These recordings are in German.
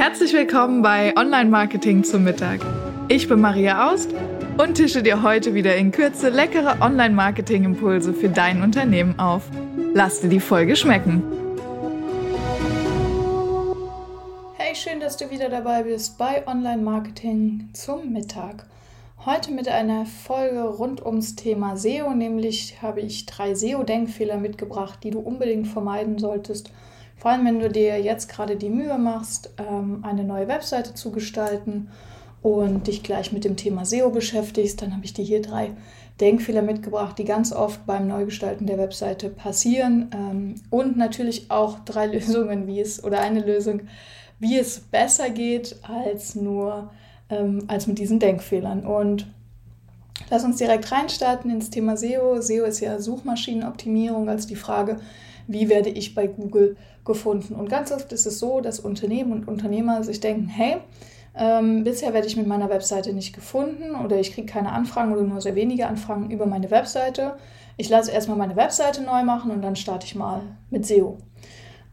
Herzlich willkommen bei Online Marketing zum Mittag. Ich bin Maria Aust und tische dir heute wieder in Kürze leckere Online Marketing Impulse für dein Unternehmen auf. Lass dir die Folge schmecken. Hey, schön, dass du wieder dabei bist bei Online Marketing zum Mittag. Heute mit einer Folge rund ums Thema SEO, nämlich habe ich drei SEO-Denkfehler mitgebracht, die du unbedingt vermeiden solltest vor allem, wenn du dir jetzt gerade die Mühe machst, ähm, eine neue Webseite zu gestalten und dich gleich mit dem Thema SEO beschäftigst, dann habe ich dir hier drei Denkfehler mitgebracht, die ganz oft beim Neugestalten der Webseite passieren ähm, und natürlich auch drei Lösungen, wie es oder eine Lösung, wie es besser geht als nur ähm, als mit diesen Denkfehlern. Und lass uns direkt reinstarten ins Thema SEO. SEO ist ja Suchmaschinenoptimierung, also die Frage, wie werde ich bei Google gefunden. Und ganz oft ist es so, dass Unternehmen und Unternehmer sich denken, hey, ähm, bisher werde ich mit meiner Webseite nicht gefunden oder ich kriege keine Anfragen oder nur sehr wenige Anfragen über meine Webseite. Ich lasse erstmal meine Webseite neu machen und dann starte ich mal mit SEO.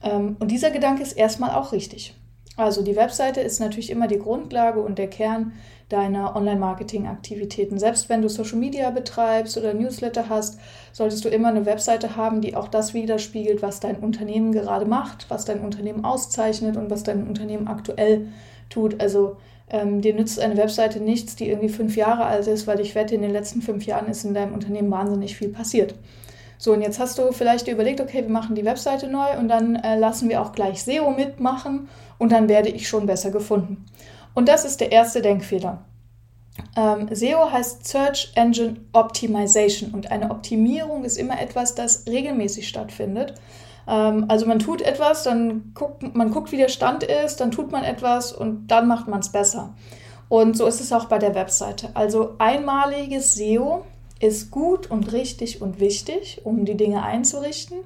Ähm, und dieser Gedanke ist erstmal auch richtig. Also die Webseite ist natürlich immer die Grundlage und der Kern deiner Online-Marketing-Aktivitäten. Selbst wenn du Social Media betreibst oder Newsletter hast, solltest du immer eine Webseite haben, die auch das widerspiegelt, was dein Unternehmen gerade macht, was dein Unternehmen auszeichnet und was dein Unternehmen aktuell tut. Also ähm, dir nützt eine Webseite nichts, die irgendwie fünf Jahre alt ist, weil ich wette, in den letzten fünf Jahren ist in deinem Unternehmen wahnsinnig viel passiert. So, und jetzt hast du vielleicht überlegt, okay, wir machen die Webseite neu und dann äh, lassen wir auch gleich SEO mitmachen und dann werde ich schon besser gefunden. Und das ist der erste Denkfehler. Ähm, SEO heißt Search Engine Optimization und eine Optimierung ist immer etwas, das regelmäßig stattfindet. Ähm, also man tut etwas, dann guckt man guckt, wie der Stand ist, dann tut man etwas und dann macht man es besser. Und so ist es auch bei der Webseite. Also einmaliges SEO ist gut und richtig und wichtig, um die Dinge einzurichten,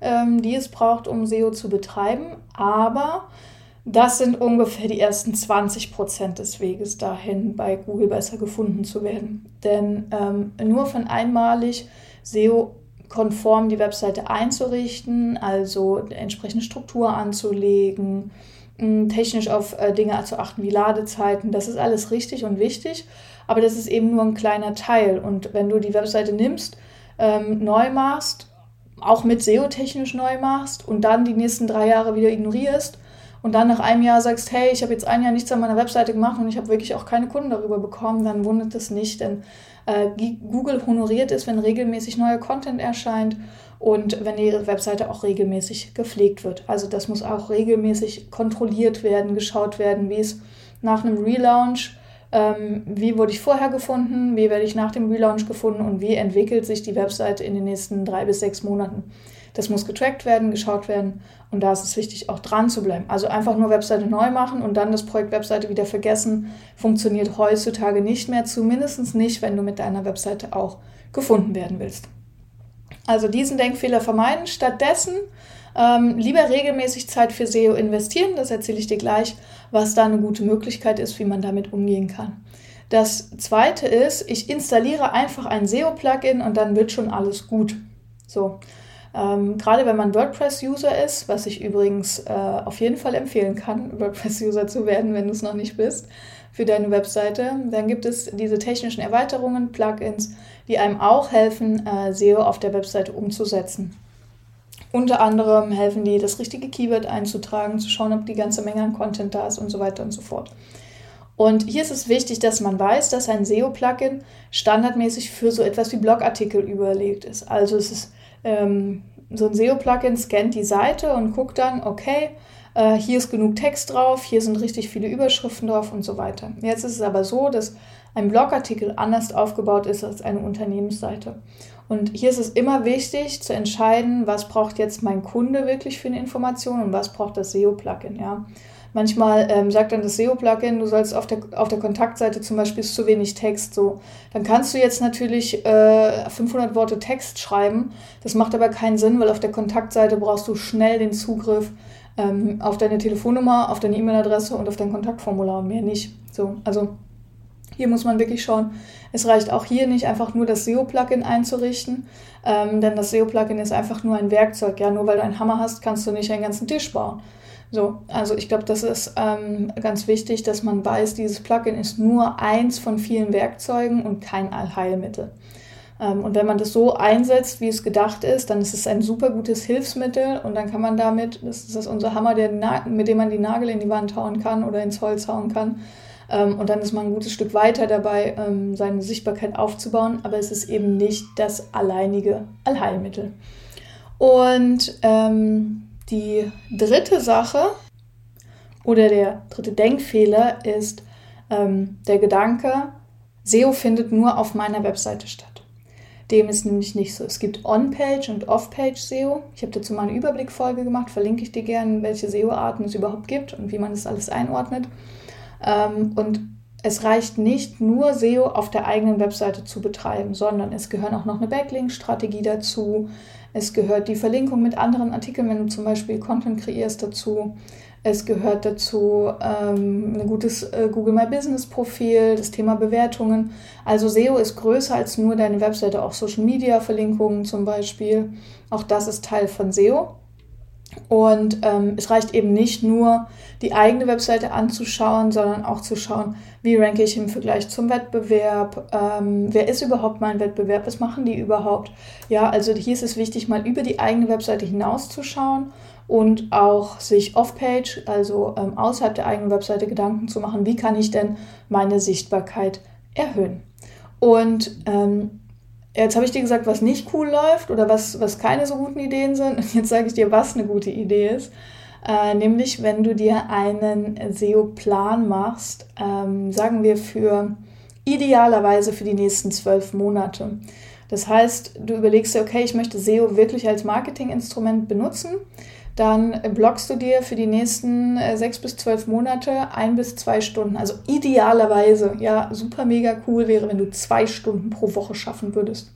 ähm, die es braucht, um SEO zu betreiben. Aber das sind ungefähr die ersten 20 Prozent des Weges dahin, bei Google besser gefunden zu werden. Denn ähm, nur von einmalig SEO-konform die Webseite einzurichten, also entsprechende Struktur anzulegen, technisch auf äh, Dinge zu achten wie Ladezeiten, das ist alles richtig und wichtig, aber das ist eben nur ein kleiner Teil. Und wenn du die Webseite nimmst, ähm, neu machst, auch mit SEO-technisch neu machst und dann die nächsten drei Jahre wieder ignorierst, und dann nach einem Jahr sagst, hey, ich habe jetzt ein Jahr nichts an meiner Webseite gemacht und ich habe wirklich auch keine Kunden darüber bekommen, dann wundert es nicht, denn äh, Google honoriert es, wenn regelmäßig neuer Content erscheint und wenn die Webseite auch regelmäßig gepflegt wird. Also das muss auch regelmäßig kontrolliert werden, geschaut werden, wie es nach einem Relaunch ähm, wie wurde ich vorher gefunden, wie werde ich nach dem Relaunch gefunden und wie entwickelt sich die Webseite in den nächsten drei bis sechs Monaten. Das muss getrackt werden, geschaut werden und da ist es wichtig, auch dran zu bleiben. Also einfach nur Webseite neu machen und dann das Projekt Webseite wieder vergessen, funktioniert heutzutage nicht mehr, zumindest nicht, wenn du mit deiner Webseite auch gefunden werden willst. Also diesen Denkfehler vermeiden. Stattdessen ähm, lieber regelmäßig Zeit für SEO investieren. Das erzähle ich dir gleich, was da eine gute Möglichkeit ist, wie man damit umgehen kann. Das zweite ist, ich installiere einfach ein SEO-Plugin und dann wird schon alles gut. So. Ähm, gerade wenn man WordPress-User ist, was ich übrigens äh, auf jeden Fall empfehlen kann, WordPress-User zu werden, wenn du es noch nicht bist, für deine Webseite, dann gibt es diese technischen Erweiterungen, Plugins, die einem auch helfen, äh, SEO auf der Webseite umzusetzen. Unter anderem helfen die, das richtige Keyword einzutragen, zu schauen, ob die ganze Menge an Content da ist und so weiter und so fort. Und hier ist es wichtig, dass man weiß, dass ein SEO-Plugin standardmäßig für so etwas wie Blogartikel überlegt ist. Also es ist ähm, so ein SEO-Plugin scannt die Seite und guckt dann, okay, äh, hier ist genug Text drauf, hier sind richtig viele Überschriften drauf und so weiter. Jetzt ist es aber so, dass ein Blogartikel anders aufgebaut ist als eine Unternehmensseite. Und hier ist es immer wichtig zu entscheiden, was braucht jetzt mein Kunde wirklich für eine Information und was braucht das SEO-Plugin. Ja? Manchmal ähm, sagt dann das SEO-Plugin, du sollst auf der, auf der Kontaktseite zum Beispiel zu wenig Text. So, dann kannst du jetzt natürlich äh, 500 Worte Text schreiben. Das macht aber keinen Sinn, weil auf der Kontaktseite brauchst du schnell den Zugriff ähm, auf deine Telefonnummer, auf deine E-Mail-Adresse und auf dein Kontaktformular und mehr nicht. So, also hier muss man wirklich schauen, es reicht auch hier nicht einfach nur das SEO-Plugin einzurichten, ähm, denn das SEO-Plugin ist einfach nur ein Werkzeug. Ja, nur weil du einen Hammer hast, kannst du nicht einen ganzen Tisch bauen So, also ich glaube, das ist ähm, ganz wichtig, dass man weiß, dieses Plugin ist nur eins von vielen Werkzeugen und kein Allheilmittel. Ähm, und wenn man das so einsetzt, wie es gedacht ist, dann ist es ein super gutes Hilfsmittel und dann kann man damit, das ist unser Hammer, mit dem man die Nagel in die Wand hauen kann oder ins Holz hauen kann. Ähm, und dann ist man ein gutes Stück weiter dabei, ähm, seine Sichtbarkeit aufzubauen, aber es ist eben nicht das alleinige Allheilmittel. Und ähm, die dritte Sache oder der dritte Denkfehler ist ähm, der Gedanke, SEO findet nur auf meiner Webseite statt. Dem ist nämlich nicht so. Es gibt On-Page und Off-Page SEO. Ich habe dazu mal eine Überblickfolge gemacht, verlinke ich dir gerne, welche SEO-Arten es überhaupt gibt und wie man das alles einordnet. Ähm, und es reicht nicht nur SEO auf der eigenen Webseite zu betreiben, sondern es gehören auch noch eine Backlink-Strategie dazu. Es gehört die Verlinkung mit anderen Artikeln, wenn du zum Beispiel Content kreierst dazu. Es gehört dazu ähm, ein gutes äh, Google My Business Profil, das Thema Bewertungen. Also SEO ist größer als nur deine Webseite, auch Social Media Verlinkungen zum Beispiel. Auch das ist Teil von SEO. Und ähm, es reicht eben nicht nur, die eigene Webseite anzuschauen, sondern auch zu schauen, wie ranke ich im Vergleich zum Wettbewerb, ähm, wer ist überhaupt mein Wettbewerb, was machen die überhaupt. Ja, also hier ist es wichtig, mal über die eigene Webseite hinauszuschauen und auch sich off-page, also ähm, außerhalb der eigenen Webseite Gedanken zu machen, wie kann ich denn meine Sichtbarkeit erhöhen. Und ähm, Jetzt habe ich dir gesagt, was nicht cool läuft oder was, was keine so guten Ideen sind. Und jetzt sage ich dir, was eine gute Idee ist. Äh, nämlich, wenn du dir einen SEO-Plan machst, ähm, sagen wir für idealerweise für die nächsten zwölf Monate. Das heißt, du überlegst dir, okay, ich möchte SEO wirklich als Marketinginstrument benutzen dann blockst du dir für die nächsten äh, sechs bis zwölf Monate ein bis zwei Stunden. Also idealerweise, ja, super mega cool wäre, wenn du zwei Stunden pro Woche schaffen würdest.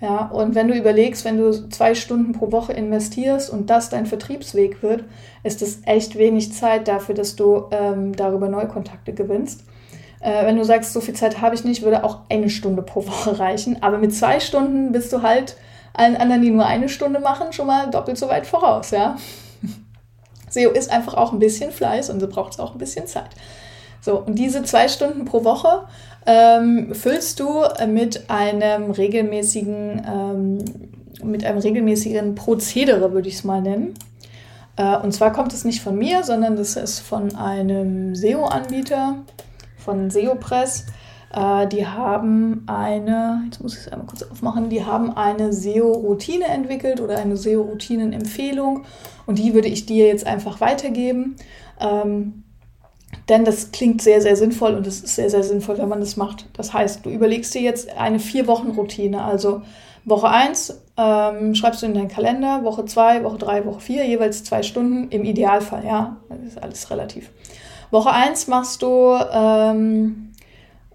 Ja, und wenn du überlegst, wenn du zwei Stunden pro Woche investierst und das dein Vertriebsweg wird, ist das echt wenig Zeit dafür, dass du ähm, darüber Neukontakte gewinnst. Äh, wenn du sagst, so viel Zeit habe ich nicht, würde auch eine Stunde pro Woche reichen. Aber mit zwei Stunden bist du halt allen anderen, die nur eine Stunde machen, schon mal doppelt so weit voraus, ja. SEO ist einfach auch ein bisschen Fleiß und so braucht es auch ein bisschen Zeit. So, und diese zwei Stunden pro Woche ähm, füllst du mit einem regelmäßigen, ähm, mit einem regelmäßigen Prozedere, würde ich es mal nennen. Äh, und zwar kommt es nicht von mir, sondern das ist von einem SEO-Anbieter, von SEOpress. Äh, die haben eine, jetzt muss ich es einmal kurz aufmachen, die haben eine SEO-Routine entwickelt oder eine SEO-Routinen-Empfehlung und die würde ich dir jetzt einfach weitergeben. Ähm, denn das klingt sehr, sehr sinnvoll und es ist sehr, sehr sinnvoll, wenn man das macht. Das heißt, du überlegst dir jetzt eine Vier-Wochen-Routine. Also Woche 1 ähm, schreibst du in deinen Kalender, Woche 2, Woche 3, Woche 4, jeweils zwei Stunden im Idealfall, ja. Das ist alles relativ. Woche 1 machst du ähm,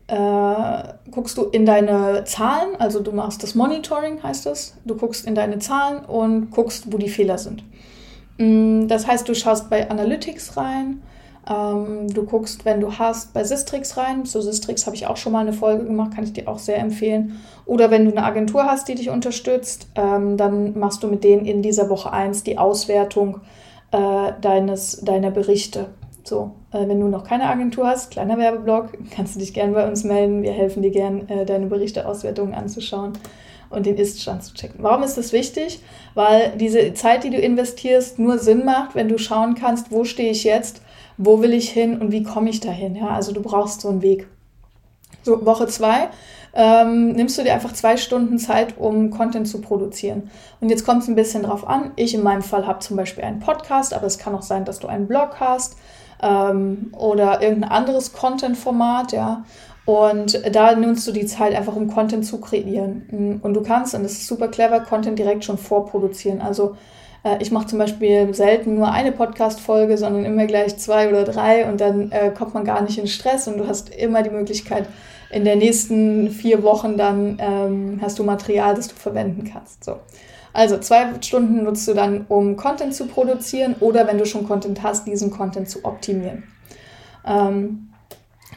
äh, guckst du in deine Zahlen, also du machst das Monitoring, heißt das. Du guckst in deine Zahlen und guckst, wo die Fehler sind. Mm, das heißt, du schaust bei Analytics rein, ähm, du guckst, wenn du hast, bei Sistrix rein. Zu Sistrix habe ich auch schon mal eine Folge gemacht, kann ich dir auch sehr empfehlen. Oder wenn du eine Agentur hast, die dich unterstützt, ähm, dann machst du mit denen in dieser Woche 1 die Auswertung äh, deines, deiner Berichte. So, äh, wenn du noch keine Agentur hast, kleiner Werbeblock, kannst du dich gerne bei uns melden. Wir helfen dir gerne, äh, deine Berichteauswertungen anzuschauen und den Ist-Stand zu checken. Warum ist das wichtig? Weil diese Zeit, die du investierst, nur Sinn macht, wenn du schauen kannst, wo stehe ich jetzt, wo will ich hin und wie komme ich dahin. Ja? Also du brauchst so einen Weg. So, Woche zwei ähm, nimmst du dir einfach zwei Stunden Zeit, um Content zu produzieren. Und jetzt kommt es ein bisschen drauf an. Ich in meinem Fall habe zum Beispiel einen Podcast, aber es kann auch sein, dass du einen Blog hast ähm, oder irgendein anderes Content-Format, ja. Und da nutzt du die Zeit einfach, um Content zu kreieren. Und du kannst, und das ist super clever, Content direkt schon vorproduzieren. Also äh, ich mache zum Beispiel selten nur eine Podcast-Folge, sondern immer gleich zwei oder drei und dann äh, kommt man gar nicht in Stress und du hast immer die Möglichkeit, in den nächsten vier Wochen dann ähm, hast du Material, das du verwenden kannst. So. Also zwei Stunden nutzt du dann, um Content zu produzieren oder wenn du schon Content hast, diesen Content zu optimieren. Ähm,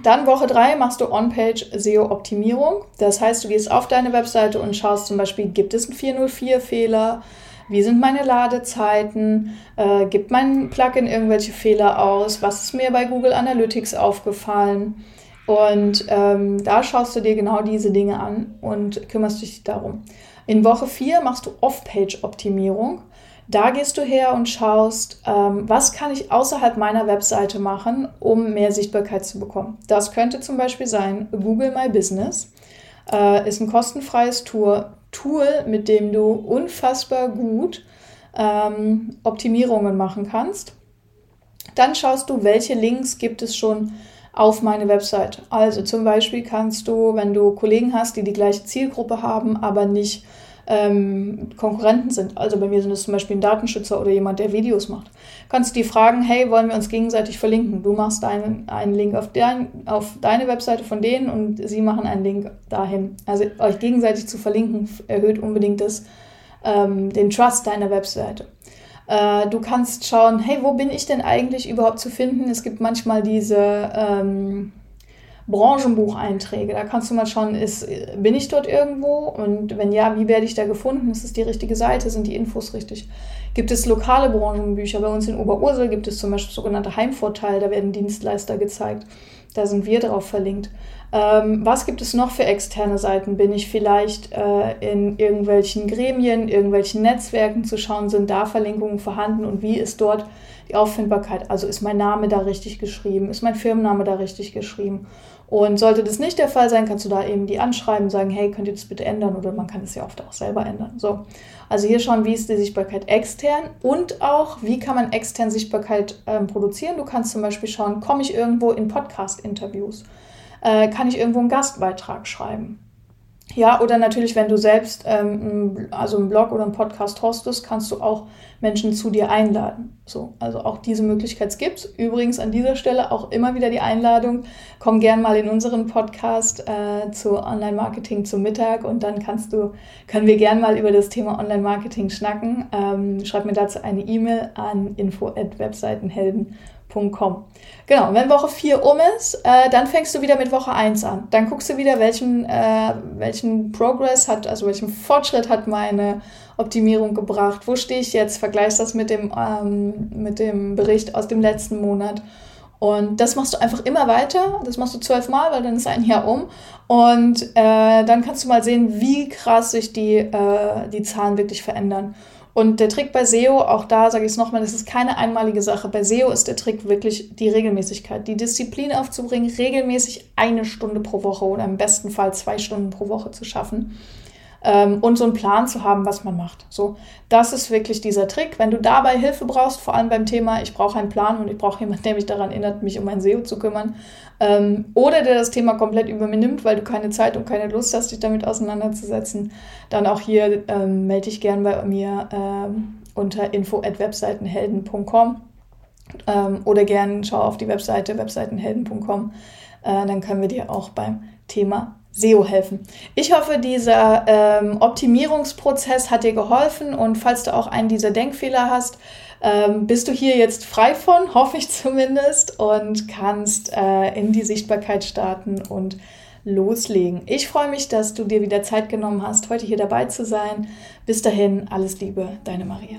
dann Woche drei machst du On-Page SEO-Optimierung. Das heißt, du gehst auf deine Webseite und schaust zum Beispiel, gibt es einen 404-Fehler? wie sind meine Ladezeiten, äh, gibt mein Plugin irgendwelche Fehler aus, was ist mir bei Google Analytics aufgefallen. Und ähm, da schaust du dir genau diese Dinge an und kümmerst dich darum. In Woche 4 machst du Off-Page-Optimierung. Da gehst du her und schaust, ähm, was kann ich außerhalb meiner Webseite machen, um mehr Sichtbarkeit zu bekommen. Das könnte zum Beispiel sein Google My Business. Äh, ist ein kostenfreies Tour, Tool, mit dem du unfassbar gut ähm, Optimierungen machen kannst. Dann schaust du, welche Links gibt es schon auf meine Website. Also zum Beispiel kannst du, wenn du Kollegen hast, die die gleiche Zielgruppe haben, aber nicht ähm, Konkurrenten sind, also bei mir sind es zum Beispiel ein Datenschützer oder jemand, der Videos macht, kannst du die fragen, hey, wollen wir uns gegenseitig verlinken? Du machst einen, einen Link auf, dein, auf deine Webseite von denen und sie machen einen Link dahin. Also euch gegenseitig zu verlinken erhöht unbedingt das, ähm, den Trust deiner Webseite. Äh, du kannst schauen, hey, wo bin ich denn eigentlich überhaupt zu finden? Es gibt manchmal diese ähm, Branchenbucheinträge. Da kannst du mal schauen, ist, bin ich dort irgendwo? Und wenn ja, wie werde ich da gefunden? Ist es die richtige Seite? Sind die Infos richtig? Gibt es lokale Branchenbücher? Bei uns in Oberursel gibt es zum Beispiel sogenannte Heimvorteile. Da werden Dienstleister gezeigt. Da sind wir drauf verlinkt. Ähm, was gibt es noch für externe Seiten? Bin ich vielleicht äh, in irgendwelchen Gremien, irgendwelchen Netzwerken zu schauen? Sind da Verlinkungen vorhanden und wie ist dort die Auffindbarkeit? Also ist mein Name da richtig geschrieben? Ist mein Firmenname da richtig geschrieben? Und sollte das nicht der Fall sein, kannst du da eben die anschreiben, sagen, hey, könnt ihr das bitte ändern? Oder man kann es ja oft auch selber ändern. So. Also hier schauen, wie ist die Sichtbarkeit extern und auch, wie kann man extern Sichtbarkeit ähm, produzieren. Du kannst zum Beispiel schauen, komme ich irgendwo in Podcast-Interviews? Äh, kann ich irgendwo einen Gastbeitrag schreiben? Ja, oder natürlich, wenn du selbst ähm, also einen Blog oder einen Podcast hostest, kannst du auch Menschen zu dir einladen. So, also auch diese Möglichkeit gibt es. Übrigens an dieser Stelle auch immer wieder die Einladung, komm gern mal in unseren Podcast äh, zu Online-Marketing zum Mittag und dann kannst du, können wir gern mal über das Thema Online-Marketing schnacken. Ähm, schreib mir dazu eine E-Mail an info@webseitenhelden.com Com. Genau, wenn Woche 4 um ist, äh, dann fängst du wieder mit Woche 1 an. Dann guckst du wieder, welchen, äh, welchen Progress hat, also welchen Fortschritt hat meine Optimierung gebracht. Wo stehe ich jetzt? Vergleichst das mit dem, ähm, mit dem Bericht aus dem letzten Monat. Und das machst du einfach immer weiter. Das machst du zwölfmal, weil dann ist ein Jahr um. Und äh, dann kannst du mal sehen, wie krass sich die, äh, die Zahlen wirklich verändern. Und der Trick bei SEO, auch da sage ich es nochmal, das ist keine einmalige Sache. Bei SEO ist der Trick wirklich die Regelmäßigkeit, die Disziplin aufzubringen, regelmäßig eine Stunde pro Woche oder im besten Fall zwei Stunden pro Woche zu schaffen ähm, und so einen Plan zu haben, was man macht. So, das ist wirklich dieser Trick. Wenn du dabei Hilfe brauchst, vor allem beim Thema, ich brauche einen Plan und ich brauche jemanden, der mich daran erinnert, mich um mein SEO zu kümmern, ähm, oder der das Thema komplett übernimmt, weil du keine Zeit und keine Lust hast, dich damit auseinanderzusetzen, dann auch hier ähm, melde dich gern bei mir ähm, unter info@webseitenhelden.com ähm, oder gern schau auf die Webseite webseitenhelden.com. Äh, dann können wir dir auch beim Thema SEO helfen. Ich hoffe, dieser ähm, Optimierungsprozess hat dir geholfen und falls du auch einen dieser Denkfehler hast, ähm, bist du hier jetzt frei von, hoffe ich zumindest, und kannst äh, in die Sichtbarkeit starten und loslegen. Ich freue mich, dass du dir wieder Zeit genommen hast, heute hier dabei zu sein. Bis dahin, alles Liebe, deine Maria.